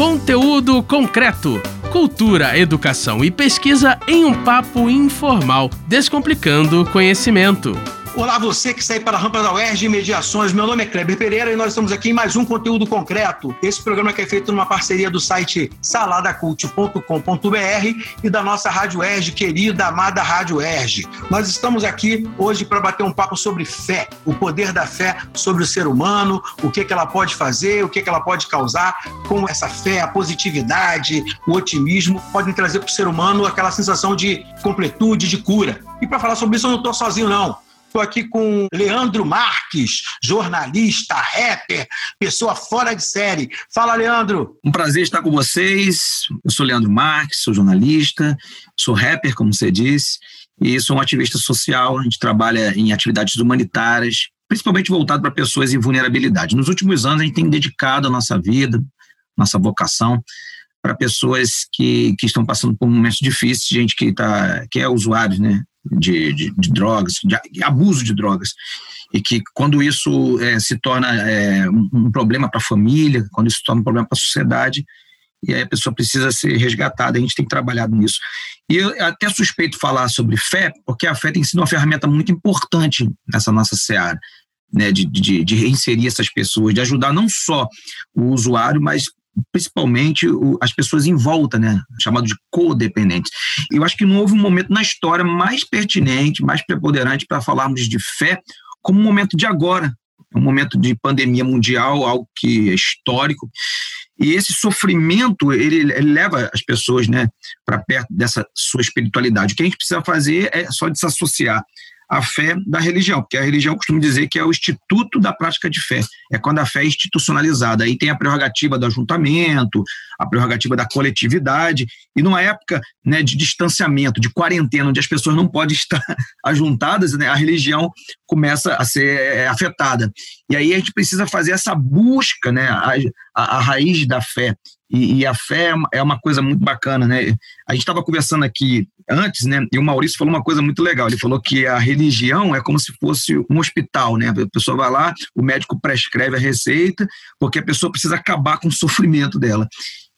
Conteúdo concreto. Cultura, educação e pesquisa em um papo informal, descomplicando conhecimento. Olá, você que sai para a rampa da UERJ Mediações. Meu nome é Kleber Pereira e nós estamos aqui em mais um conteúdo concreto. Esse programa que é feito numa parceria do site saladacult.com.br e da nossa Rádio UERJ, querida, amada Rádio UERJ. Nós estamos aqui hoje para bater um papo sobre fé, o poder da fé sobre o ser humano, o que, que ela pode fazer, o que, que ela pode causar, como essa fé, a positividade, o otimismo podem trazer para o ser humano aquela sensação de completude, de cura. E para falar sobre isso eu não estou sozinho, não. Estou aqui com Leandro Marques, jornalista, rapper, pessoa fora de série. Fala, Leandro. Um prazer estar com vocês. Eu sou Leandro Marques, sou jornalista, sou rapper, como você disse, e sou um ativista social. A gente trabalha em atividades humanitárias, principalmente voltado para pessoas em vulnerabilidade. Nos últimos anos, a gente tem dedicado a nossa vida, nossa vocação para pessoas que, que estão passando por momentos difíceis, gente que, tá, que é usuário, né? De, de, de drogas, de abuso de drogas. E que quando isso é, se torna é, um problema para a família, quando isso se torna um problema para a sociedade, e aí a pessoa precisa ser resgatada, a gente tem trabalhado nisso. E eu até suspeito falar sobre fé, porque a fé tem sido uma ferramenta muito importante nessa nossa seara. Né, de, de, de reinserir essas pessoas, de ajudar não só o usuário, mas principalmente o, as pessoas em volta, né, chamado de codependentes. Eu acho que não houve um momento na história mais pertinente, mais preponderante para falarmos de fé como um momento de agora, um momento de pandemia mundial, algo que é histórico. E esse sofrimento, ele, ele leva as pessoas né, para perto dessa sua espiritualidade. O que a gente precisa fazer é só desassociar a fé da religião, porque a religião costuma dizer que é o instituto da prática de fé, é quando a fé é institucionalizada. Aí tem a prerrogativa do ajuntamento, a prerrogativa da coletividade, e numa época né, de distanciamento, de quarentena, onde as pessoas não podem estar ajuntadas, né, a religião começa a ser é, afetada. E aí a gente precisa fazer essa busca, né, a, a, a raiz da fé. E, e, a fé é uma coisa muito bacana, né? A gente estava conversando aqui antes, né? E o Maurício falou uma coisa muito legal. Ele falou que a religião é como se fosse um hospital, né? A pessoa vai lá, o médico prescreve a receita, porque a pessoa precisa acabar com o sofrimento dela.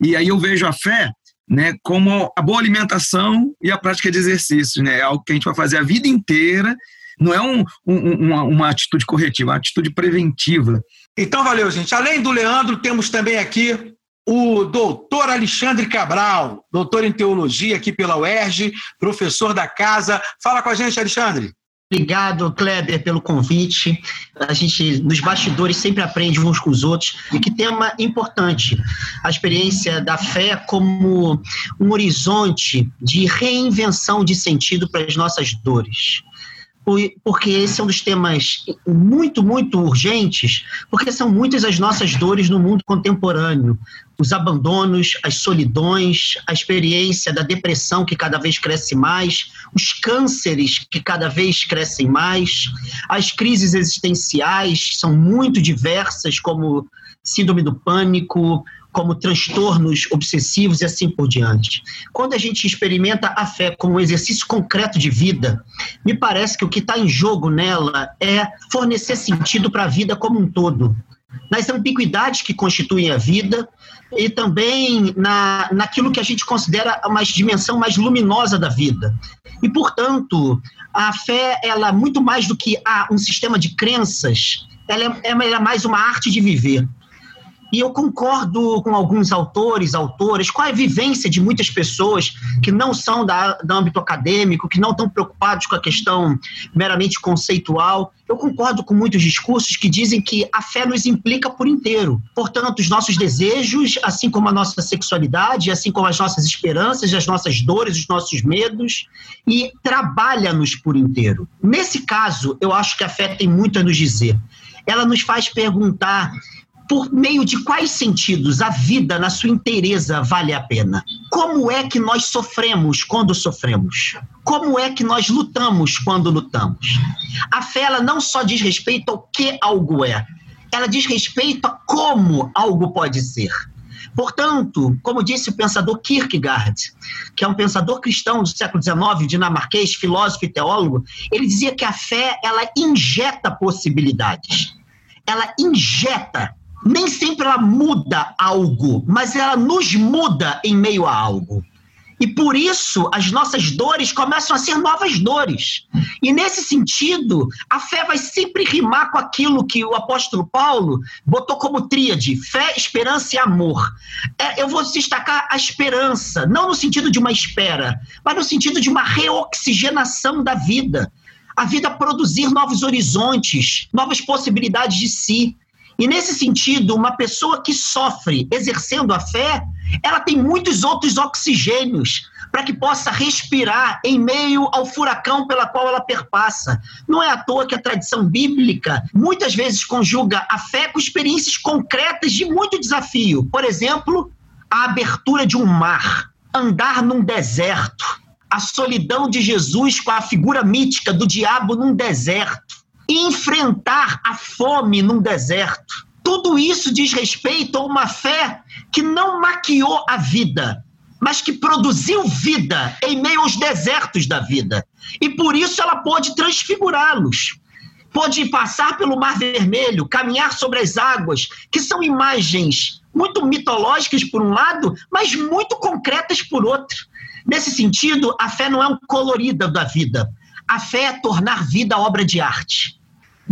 E aí eu vejo a fé né, como a boa alimentação e a prática de exercícios, né? É algo que a gente vai fazer a vida inteira. Não é um, um, uma, uma atitude corretiva, é uma atitude preventiva. Então, valeu, gente. Além do Leandro, temos também aqui o doutor Alexandre Cabral, doutor em teologia aqui pela UERJ, professor da casa. Fala com a gente, Alexandre. Obrigado, Kleber, pelo convite. A gente, nos bastidores, sempre aprende uns com os outros. E que tema importante. A experiência da fé como um horizonte de reinvenção de sentido para as nossas dores porque esse é um dos temas muito, muito urgentes, porque são muitas as nossas dores no mundo contemporâneo. Os abandonos, as solidões, a experiência da depressão que cada vez cresce mais, os cânceres que cada vez crescem mais, as crises existenciais são muito diversas, como síndrome do pânico, como transtornos obsessivos e assim por diante. Quando a gente experimenta a fé como um exercício concreto de vida, me parece que o que está em jogo nela é fornecer sentido para a vida como um todo. Nas ambiguidades que constituem a vida e também na, naquilo que a gente considera uma dimensão mais luminosa da vida. E, portanto, a fé, ela muito mais do que ah, um sistema de crenças, ela é, ela é mais uma arte de viver. E eu concordo com alguns autores, autoras, com a vivência de muitas pessoas que não são da, do âmbito acadêmico, que não estão preocupados com a questão meramente conceitual. Eu concordo com muitos discursos que dizem que a fé nos implica por inteiro. Portanto, os nossos desejos, assim como a nossa sexualidade, assim como as nossas esperanças, as nossas dores, os nossos medos, e trabalha-nos por inteiro. Nesse caso, eu acho que a fé tem muito a nos dizer. Ela nos faz perguntar por meio de quais sentidos a vida na sua inteireza vale a pena? Como é que nós sofremos quando sofremos? Como é que nós lutamos quando lutamos? A fé ela não só diz respeito ao que algo é, ela diz respeito a como algo pode ser. Portanto, como disse o pensador Kierkegaard, que é um pensador cristão do século XIX, dinamarquês, filósofo e teólogo, ele dizia que a fé ela injeta possibilidades. Ela injeta nem sempre ela muda algo, mas ela nos muda em meio a algo. E por isso as nossas dores começam a ser novas dores. E nesse sentido, a fé vai sempre rimar com aquilo que o apóstolo Paulo botou como tríade: fé, esperança e amor. É, eu vou destacar a esperança, não no sentido de uma espera, mas no sentido de uma reoxigenação da vida. A vida produzir novos horizontes, novas possibilidades de si. E nesse sentido, uma pessoa que sofre exercendo a fé, ela tem muitos outros oxigênios para que possa respirar em meio ao furacão pela qual ela perpassa. Não é à toa que a tradição bíblica muitas vezes conjuga a fé com experiências concretas de muito desafio. Por exemplo, a abertura de um mar, andar num deserto, a solidão de Jesus com a figura mítica do diabo num deserto enfrentar a fome num deserto. Tudo isso diz respeito a uma fé que não maquiou a vida, mas que produziu vida em meio aos desertos da vida. E por isso ela pode transfigurá-los. Pode passar pelo Mar Vermelho, caminhar sobre as águas, que são imagens muito mitológicas por um lado, mas muito concretas por outro. Nesse sentido, a fé não é um colorida da vida, a fé é tornar vida obra de arte.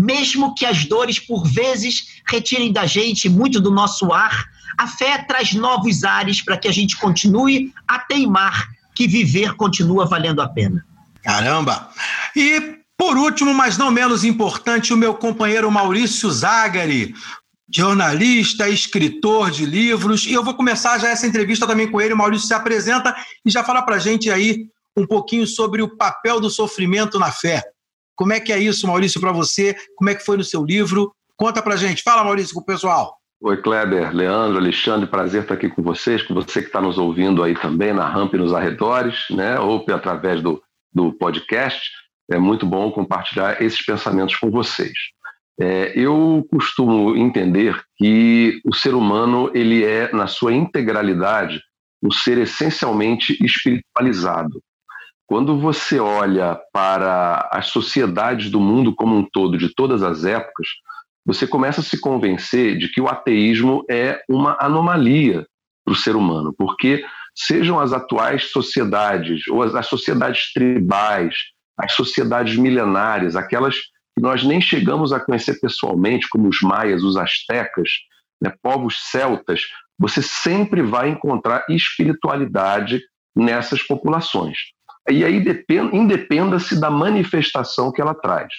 Mesmo que as dores, por vezes, retirem da gente muito do nosso ar, a fé traz novos ares para que a gente continue a teimar que viver continua valendo a pena. Caramba! E, por último, mas não menos importante, o meu companheiro Maurício Zagari, jornalista, escritor de livros. E eu vou começar já essa entrevista também com ele. O Maurício se apresenta e já fala para gente aí um pouquinho sobre o papel do sofrimento na fé. Como é que é isso, Maurício, para você? Como é que foi no seu livro? Conta para gente. Fala, Maurício, com o pessoal. Oi, Kleber, Leandro, Alexandre, prazer estar aqui com vocês, com você que está nos ouvindo aí também na rampa e nos arredores, né, ou através do, do podcast. É muito bom compartilhar esses pensamentos com vocês. É, eu costumo entender que o ser humano ele é, na sua integralidade, um ser essencialmente espiritualizado. Quando você olha para as sociedades do mundo como um todo, de todas as épocas, você começa a se convencer de que o ateísmo é uma anomalia para o ser humano, porque sejam as atuais sociedades, ou as, as sociedades tribais, as sociedades milenárias, aquelas que nós nem chegamos a conhecer pessoalmente, como os maias, os astecas, né, povos celtas, você sempre vai encontrar espiritualidade nessas populações. E aí independa-se da manifestação que ela traz.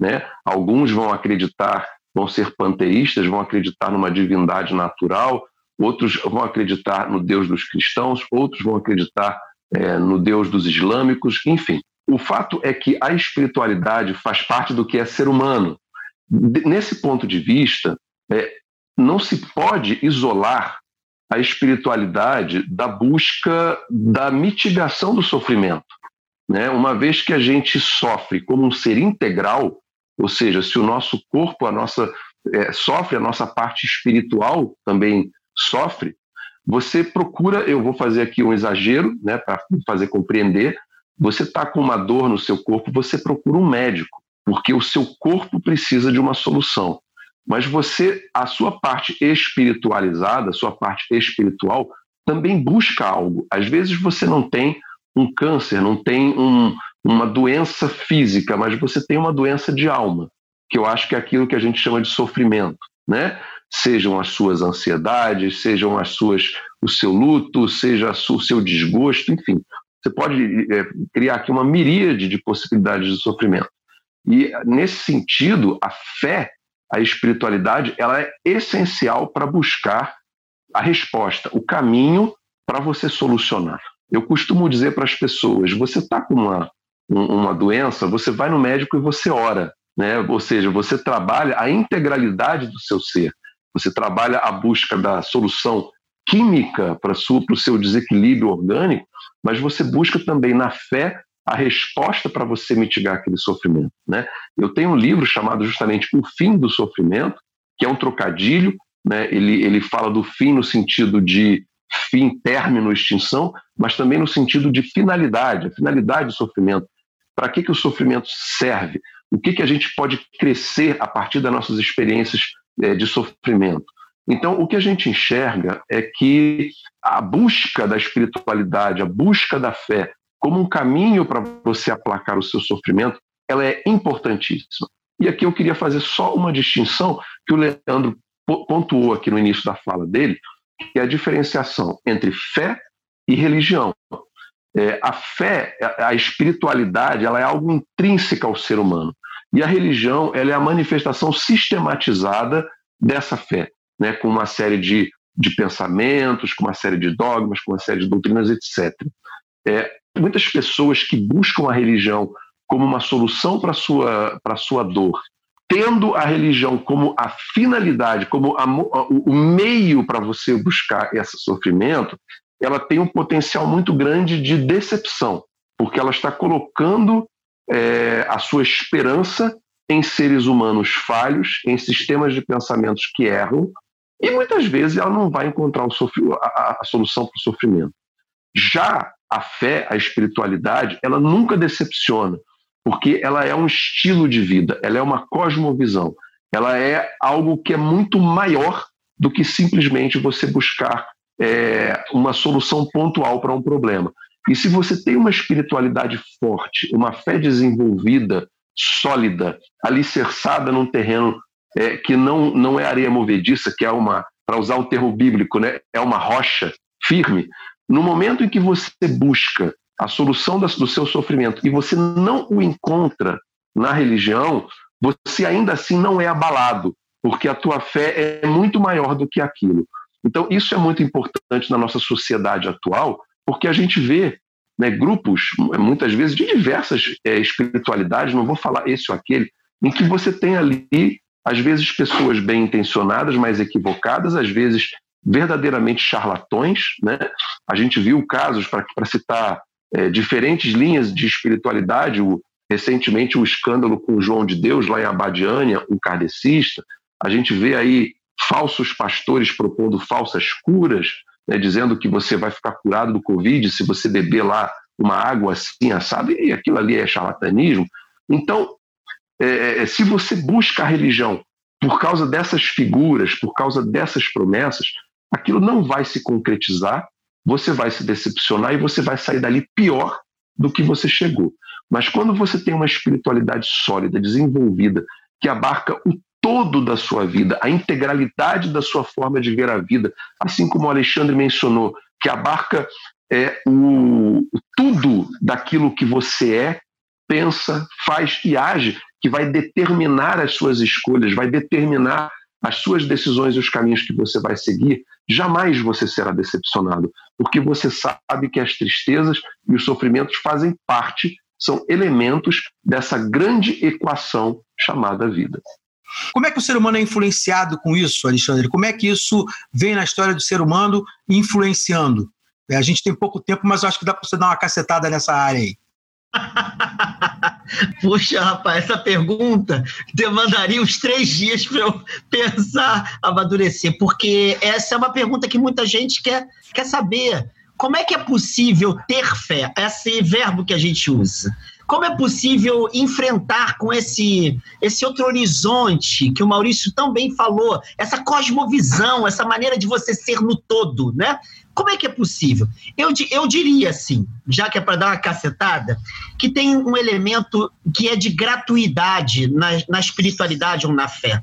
Né? Alguns vão acreditar, vão ser panteístas, vão acreditar numa divindade natural, outros vão acreditar no Deus dos cristãos, outros vão acreditar é, no Deus dos islâmicos, enfim. O fato é que a espiritualidade faz parte do que é ser humano. Nesse ponto de vista, é, não se pode isolar a espiritualidade da busca da mitigação do sofrimento. Né? Uma vez que a gente sofre como um ser integral, ou seja, se o nosso corpo, a nossa é, sofre, a nossa parte espiritual também sofre, você procura, eu vou fazer aqui um exagero, né, para fazer compreender, você está com uma dor no seu corpo, você procura um médico, porque o seu corpo precisa de uma solução. Mas você, a sua parte espiritualizada, a sua parte espiritual, também busca algo. Às vezes você não tem um câncer, não tem um, uma doença física, mas você tem uma doença de alma, que eu acho que é aquilo que a gente chama de sofrimento, né? Sejam as suas ansiedades, sejam as suas o seu luto, seja o seu desgosto, enfim. Você pode é, criar aqui uma miríade de possibilidades de sofrimento. E nesse sentido, a fé a espiritualidade ela é essencial para buscar a resposta, o caminho para você solucionar. Eu costumo dizer para as pessoas: você está com uma, uma doença, você vai no médico e você ora. Né? Ou seja, você trabalha a integralidade do seu ser, você trabalha a busca da solução química para o seu desequilíbrio orgânico, mas você busca também na fé a resposta para você mitigar aquele sofrimento. Né? Eu tenho um livro chamado justamente O Fim do Sofrimento, que é um trocadilho, né? ele, ele fala do fim no sentido de fim, término, extinção, mas também no sentido de finalidade, a finalidade do sofrimento. Para que, que o sofrimento serve? O que, que a gente pode crescer a partir das nossas experiências é, de sofrimento? Então, o que a gente enxerga é que a busca da espiritualidade, a busca da fé, como um caminho para você aplacar o seu sofrimento, ela é importantíssima. E aqui eu queria fazer só uma distinção que o Leandro pontuou aqui no início da fala dele, que é a diferenciação entre fé e religião. É, a fé, a espiritualidade, ela é algo intrínseca ao ser humano. E a religião, ela é a manifestação sistematizada dessa fé, né, com uma série de, de pensamentos, com uma série de dogmas, com uma série de doutrinas, etc. É, muitas pessoas que buscam a religião como uma solução para sua, sua dor, tendo a religião como a finalidade, como a, o meio para você buscar esse sofrimento, ela tem um potencial muito grande de decepção, porque ela está colocando é, a sua esperança em seres humanos falhos, em sistemas de pensamentos que erram, e muitas vezes ela não vai encontrar a, a solução para o sofrimento. Já a fé, a espiritualidade, ela nunca decepciona, porque ela é um estilo de vida, ela é uma cosmovisão, ela é algo que é muito maior do que simplesmente você buscar é, uma solução pontual para um problema. E se você tem uma espiritualidade forte, uma fé desenvolvida, sólida, alicerçada num terreno é, que não, não é areia movediça, que é uma, para usar o termo bíblico, né, é uma rocha firme, no momento em que você busca a solução do seu sofrimento e você não o encontra na religião, você ainda assim não é abalado, porque a tua fé é muito maior do que aquilo. Então, isso é muito importante na nossa sociedade atual, porque a gente vê né, grupos, muitas vezes, de diversas é, espiritualidades, não vou falar esse ou aquele, em que você tem ali, às vezes, pessoas bem intencionadas, mas equivocadas, às vezes verdadeiramente charlatões. Né? A gente viu casos, para citar é, diferentes linhas de espiritualidade, o, recentemente o escândalo com o João de Deus, lá em Abadiânia, um kardecista. A gente vê aí falsos pastores propondo falsas curas, né, dizendo que você vai ficar curado do Covid se você beber lá uma água assim, assada, e aquilo ali é charlatanismo. Então, é, é, se você busca a religião por causa dessas figuras, por causa dessas promessas, aquilo não vai se concretizar, você vai se decepcionar e você vai sair dali pior do que você chegou. Mas quando você tem uma espiritualidade sólida, desenvolvida, que abarca o todo da sua vida, a integralidade da sua forma de ver a vida, assim como o Alexandre mencionou, que abarca é, o, tudo daquilo que você é, pensa, faz e age, que vai determinar as suas escolhas, vai determinar as suas decisões e os caminhos que você vai seguir, jamais você será decepcionado, porque você sabe que as tristezas e os sofrimentos fazem parte, são elementos dessa grande equação chamada vida. Como é que o ser humano é influenciado com isso, Alexandre? Como é que isso vem na história do ser humano influenciando? É, a gente tem pouco tempo, mas eu acho que dá para você dar uma cacetada nessa área aí. Puxa, rapaz, essa pergunta demandaria uns três dias para eu pensar, amadurecer, porque essa é uma pergunta que muita gente quer, quer saber. Como é que é possível ter fé? Esse verbo que a gente usa. Como é possível enfrentar com esse, esse outro horizonte que o Maurício tão bem falou, essa cosmovisão, essa maneira de você ser no todo, né? Como é que é possível? Eu, eu diria assim, já que é para dar uma cacetada, que tem um elemento que é de gratuidade na, na espiritualidade ou na fé.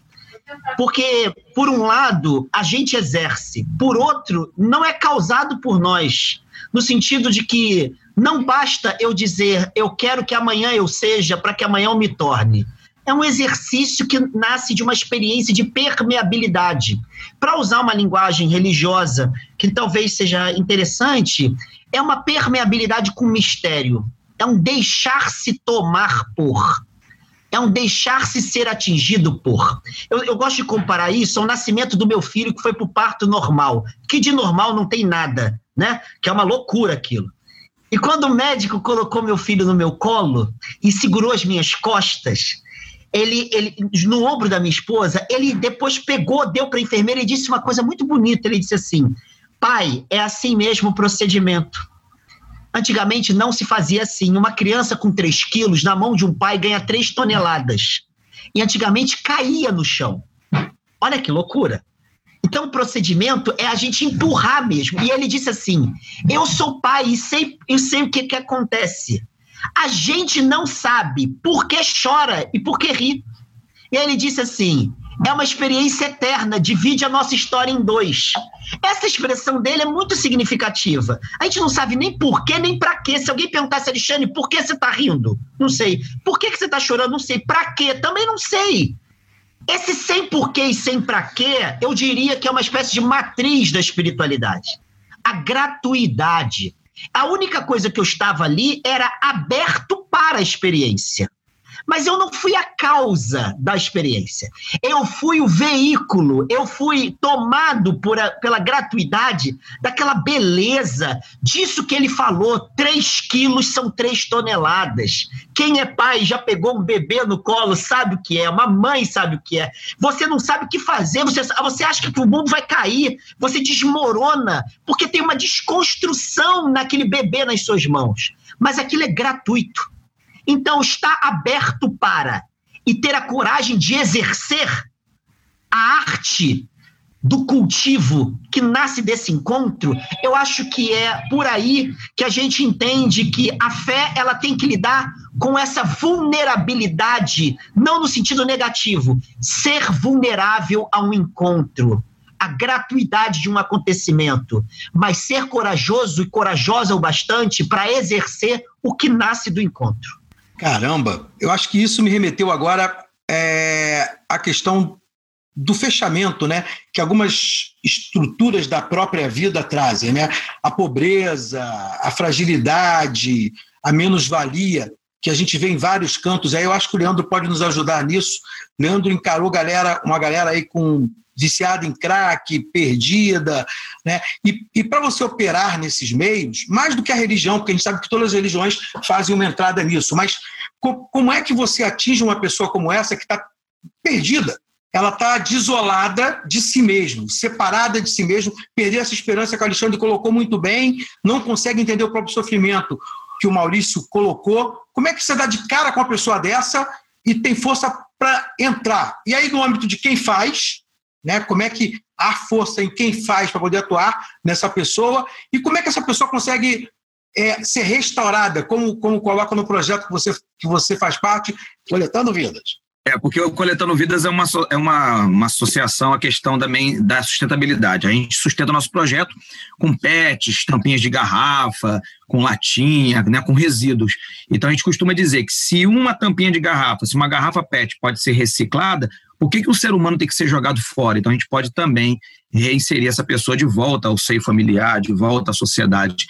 Porque, por um lado, a gente exerce, por outro, não é causado por nós, no sentido de que não basta eu dizer eu quero que amanhã eu seja para que amanhã eu me torne. É um exercício que nasce de uma experiência de permeabilidade. Para usar uma linguagem religiosa que talvez seja interessante, é uma permeabilidade com mistério. É um deixar-se tomar por. É um deixar-se ser atingido por. Eu, eu, gosto de comparar isso ao nascimento do meu filho que foi para o parto normal, que de normal não tem nada, né? Que é uma loucura aquilo. E quando o médico colocou meu filho no meu colo e segurou as minhas costas, ele, ele no ombro da minha esposa, ele depois pegou, deu para a enfermeira e disse uma coisa muito bonita. Ele disse assim: pai, é assim mesmo o procedimento. Antigamente não se fazia assim. Uma criança com 3 quilos na mão de um pai ganha 3 toneladas. E antigamente caía no chão. Olha que loucura. Então, o procedimento é a gente empurrar mesmo. E ele disse assim: Eu sou pai e sei, eu sei o que, que acontece. A gente não sabe por que chora e por que ri. E ele disse assim: é uma experiência eterna, divide a nossa história em dois. Essa expressão dele é muito significativa. A gente não sabe nem por quê, nem para quê. Se alguém perguntasse, Alexandre, por que você está rindo? Não sei. Por que, que você está chorando? Não sei. Para quê? Também não sei. Esse sem porquê e sem para quê, eu diria que é uma espécie de matriz da espiritualidade. A gratuidade. A única coisa que eu estava ali era aberto para a experiência. Mas eu não fui a causa da experiência. Eu fui o veículo, eu fui tomado por a, pela gratuidade daquela beleza, disso que ele falou: três quilos são três toneladas. Quem é pai já pegou um bebê no colo, sabe o que é, uma mãe sabe o que é. Você não sabe o que fazer, você, você acha que o mundo vai cair, você desmorona, porque tem uma desconstrução naquele bebê nas suas mãos. Mas aquilo é gratuito. Então, estar aberto para e ter a coragem de exercer a arte do cultivo que nasce desse encontro, eu acho que é por aí que a gente entende que a fé ela tem que lidar com essa vulnerabilidade, não no sentido negativo, ser vulnerável a um encontro, a gratuidade de um acontecimento, mas ser corajoso e corajosa o bastante para exercer o que nasce do encontro. Caramba, eu acho que isso me remeteu agora é, à questão do fechamento, né? Que algumas estruturas da própria vida trazem, né? A pobreza, a fragilidade, a menos-valia que a gente vê em vários cantos. Aí eu acho que o Leandro pode nos ajudar nisso. Leandro encarou galera, uma galera aí com viciada em crack, perdida, né? E, e para você operar nesses meios, mais do que a religião, porque a gente sabe que todas as religiões fazem uma entrada nisso, mas co como é que você atinge uma pessoa como essa que está perdida? Ela está desolada de si mesmo, separada de si mesmo, perdeu essa esperança que o Alexandre colocou muito bem, não consegue entender o próprio sofrimento que o Maurício colocou. Como é que você dá de cara com uma pessoa dessa e tem força para entrar? E aí, no âmbito de quem faz, né? Como é que há força em quem faz para poder atuar nessa pessoa e como é que essa pessoa consegue é, ser restaurada, como, como coloca no projeto que você, que você faz parte, Coletando Vidas. É, porque o Coletando Vidas é uma, é uma, uma associação à questão também da sustentabilidade. A gente sustenta o nosso projeto com pets, tampinhas de garrafa, com latinha, né, com resíduos. Então a gente costuma dizer que se uma tampinha de garrafa, se uma garrafa PET pode ser reciclada, por que, que o ser humano tem que ser jogado fora? Então a gente pode também reinserir essa pessoa de volta ao seio familiar, de volta à sociedade.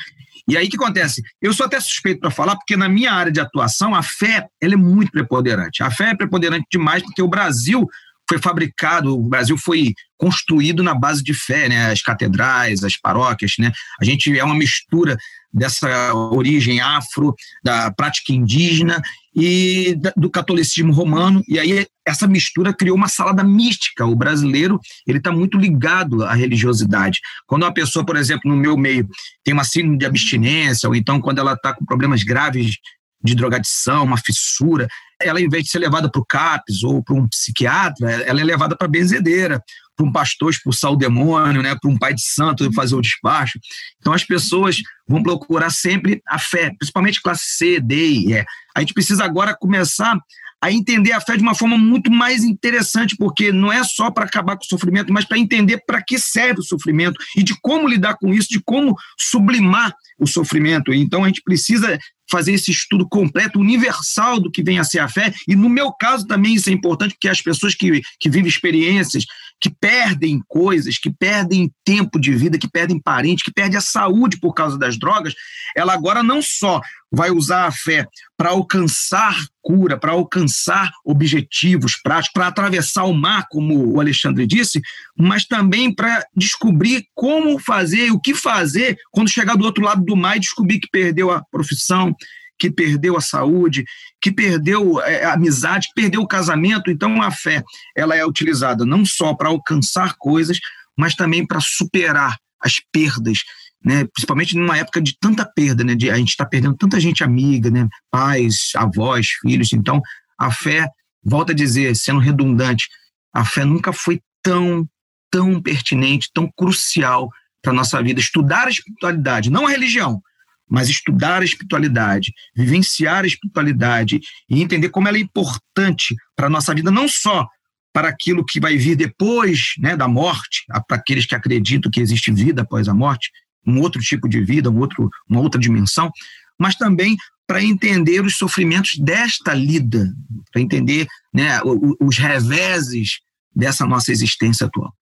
E aí o que acontece? Eu sou até suspeito para falar, porque na minha área de atuação, a fé ela é muito preponderante. A fé é preponderante demais, porque o Brasil foi fabricado, o Brasil foi construído na base de fé, né? As catedrais, as paróquias, né? A gente é uma mistura dessa origem afro, da prática indígena e do catolicismo romano, e aí essa mistura criou uma salada mística. O brasileiro ele está muito ligado à religiosidade. Quando uma pessoa, por exemplo, no meu meio tem uma síndrome de abstinência, ou então quando ela está com problemas graves de drogadição, uma fissura, ela, em vez de ser levada para o CAPS ou para um psiquiatra, ela é levada para a benzedeira, para um pastor expulsar o demônio, né, para um pai de santo fazer o despacho. Então as pessoas vão procurar sempre a fé, principalmente classe C, D e E. A gente precisa agora começar a entender a fé de uma forma muito mais interessante, porque não é só para acabar com o sofrimento, mas para entender para que serve o sofrimento e de como lidar com isso, de como sublimar o sofrimento. Então a gente precisa fazer esse estudo completo, universal do que vem a ser a fé. E no meu caso também isso é importante, porque as pessoas que, que vivem experiências, que perdem coisas, que perdem tempo de vida, que perdem parentes, que perdem a saúde por causa das drogas, ela agora não só vai usar a fé para alcançar cura, para alcançar objetivos práticos, para atravessar o mar, como o Alexandre disse, mas também para descobrir como fazer, o que fazer quando chegar do outro lado do mar e descobrir que perdeu a profissão, que perdeu a saúde, que perdeu é, a amizade, que perdeu o casamento. Então, a fé ela é utilizada não só para alcançar coisas, mas também para superar as perdas, né? principalmente numa época de tanta perda, né? de, a gente está perdendo tanta gente amiga, né? pais, avós, filhos. Então, a fé, volta a dizer, sendo redundante, a fé nunca foi tão tão pertinente, tão crucial para a nossa vida. Estudar a espiritualidade, não a religião, mas estudar a espiritualidade, vivenciar a espiritualidade e entender como ela é importante para a nossa vida, não só para aquilo que vai vir depois né, da morte, para aqueles que acreditam que existe vida após a morte, um outro tipo de vida, um outro, uma outra dimensão, mas também para entender os sofrimentos desta lida, para entender né, os reveses dessa nossa existência atual.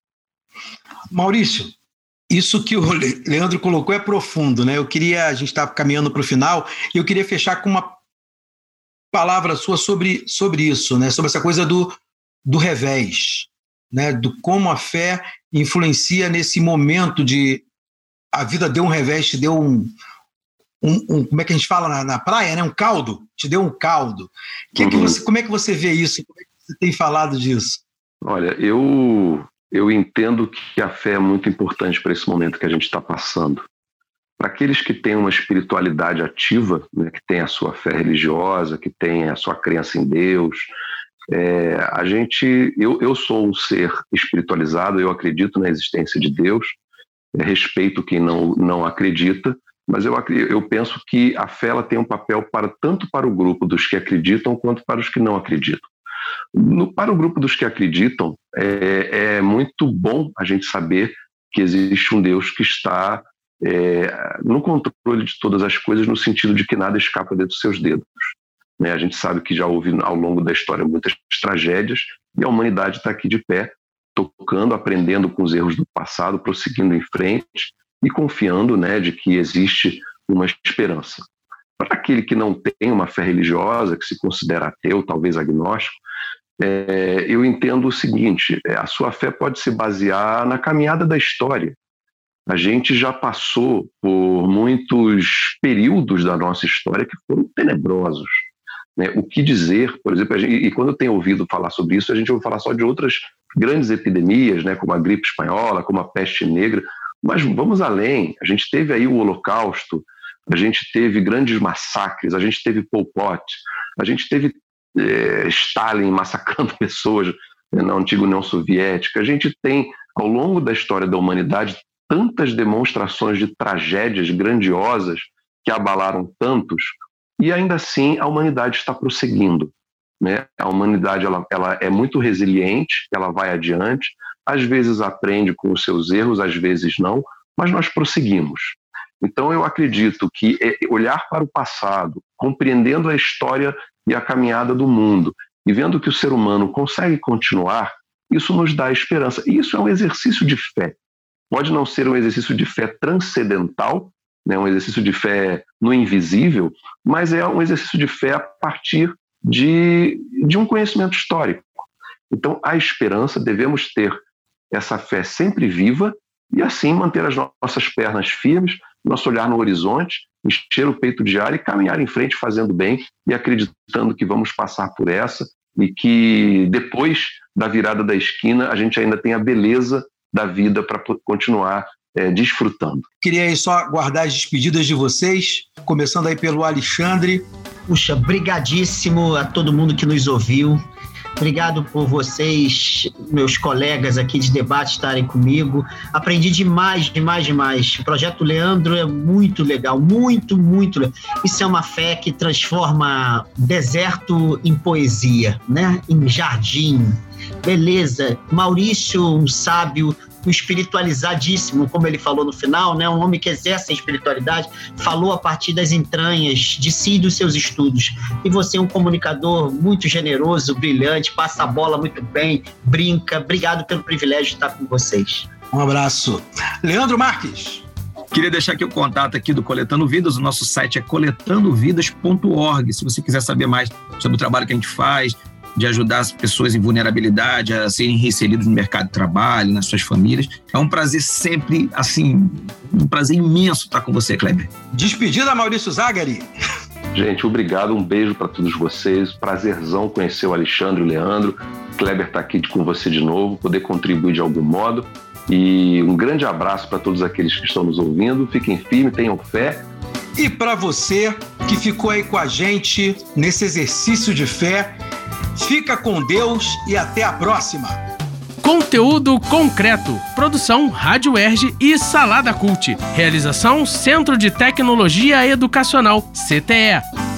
Maurício, isso que o Leandro colocou é profundo, né? Eu queria, a gente está caminhando para o final, e eu queria fechar com uma palavra sua sobre, sobre isso, né? Sobre essa coisa do, do revés, né? Do como a fé influencia nesse momento de a vida deu um revés, te deu um, um, um como é que a gente fala na, na, praia, né? Um caldo, te deu um caldo. Que uhum. que você, como é que você vê isso? Como é que você tem falado disso? Olha, eu eu entendo que a fé é muito importante para esse momento que a gente está passando. Para aqueles que têm uma espiritualidade ativa, né, que têm a sua fé religiosa, que têm a sua crença em Deus, é, a gente, eu, eu sou um ser espiritualizado, eu acredito na existência de Deus, é, respeito quem não, não acredita, mas eu, eu penso que a fé ela tem um papel para tanto para o grupo dos que acreditam quanto para os que não acreditam. No, para o grupo dos que acreditam, é, é, muito bom a gente saber que existe um Deus que está é, no controle de todas as coisas, no sentido de que nada escapa dentro dos seus dedos. Né? A gente sabe que já houve ao longo da história muitas tragédias e a humanidade está aqui de pé, tocando, aprendendo com os erros do passado, prosseguindo em frente e confiando né, de que existe uma esperança. Para aquele que não tem uma fé religiosa, que se considera ateu, talvez agnóstico, é, eu entendo o seguinte: é, a sua fé pode se basear na caminhada da história. A gente já passou por muitos períodos da nossa história que foram tenebrosos. Né? O que dizer, por exemplo, gente, e quando eu tenho ouvido falar sobre isso, a gente ouve falar só de outras grandes epidemias, né? como a gripe espanhola, como a peste negra, mas vamos além. A gente teve aí o Holocausto, a gente teve grandes massacres, a gente teve Pol Pot, a gente teve é, Stalin massacrando pessoas na antiga União Soviética. A gente tem, ao longo da história da humanidade, tantas demonstrações de tragédias grandiosas que abalaram tantos, e ainda assim a humanidade está prosseguindo. Né? A humanidade ela, ela é muito resiliente, ela vai adiante, às vezes aprende com os seus erros, às vezes não, mas nós prosseguimos. Então, eu acredito que é, olhar para o passado, compreendendo a história e a caminhada do mundo, e vendo que o ser humano consegue continuar, isso nos dá esperança. E isso é um exercício de fé. Pode não ser um exercício de fé transcendental, né, um exercício de fé no invisível, mas é um exercício de fé a partir de, de um conhecimento histórico. Então, a esperança, devemos ter essa fé sempre viva e assim manter as nossas pernas firmes, nosso olhar no horizonte, encher o peito de ar e caminhar em frente fazendo bem e acreditando que vamos passar por essa e que depois da virada da esquina a gente ainda tem a beleza da vida para continuar é, desfrutando. Queria aí só guardar as despedidas de vocês, começando aí pelo Alexandre. Puxa, brigadíssimo a todo mundo que nos ouviu. Obrigado por vocês, meus colegas aqui de debate, estarem comigo. Aprendi demais, demais, demais. O projeto Leandro é muito legal, muito, muito. Isso é uma fé que transforma deserto em poesia, né? Em jardim. Beleza. Maurício, um sábio, um espiritualizadíssimo, como ele falou no final, né? um homem que exerce a espiritualidade, falou a partir das entranhas de si e dos seus estudos. E você é um comunicador muito generoso, brilhante, passa a bola muito bem, brinca. Obrigado pelo privilégio de estar com vocês. Um abraço. Leandro Marques. Queria deixar aqui o contato aqui do Coletando Vidas. O nosso site é coletandovidas.org. Se você quiser saber mais sobre o trabalho que a gente faz, de ajudar as pessoas em vulnerabilidade a serem reinseridos no mercado de trabalho, nas suas famílias. É um prazer sempre, assim, um prazer imenso estar com você, Kleber. Despedida, Maurício Zagari. Gente, obrigado, um beijo para todos vocês. Prazerzão conhecer o Alexandre e o Leandro. Kleber está aqui com você de novo, poder contribuir de algum modo. E um grande abraço para todos aqueles que estão nos ouvindo. Fiquem firmes, tenham fé. E para você que ficou aí com a gente nesse exercício de fé, Fica com Deus e até a próxima! Conteúdo concreto. Produção Rádio Erge e Salada Cult. Realização Centro de Tecnologia Educacional, CTE.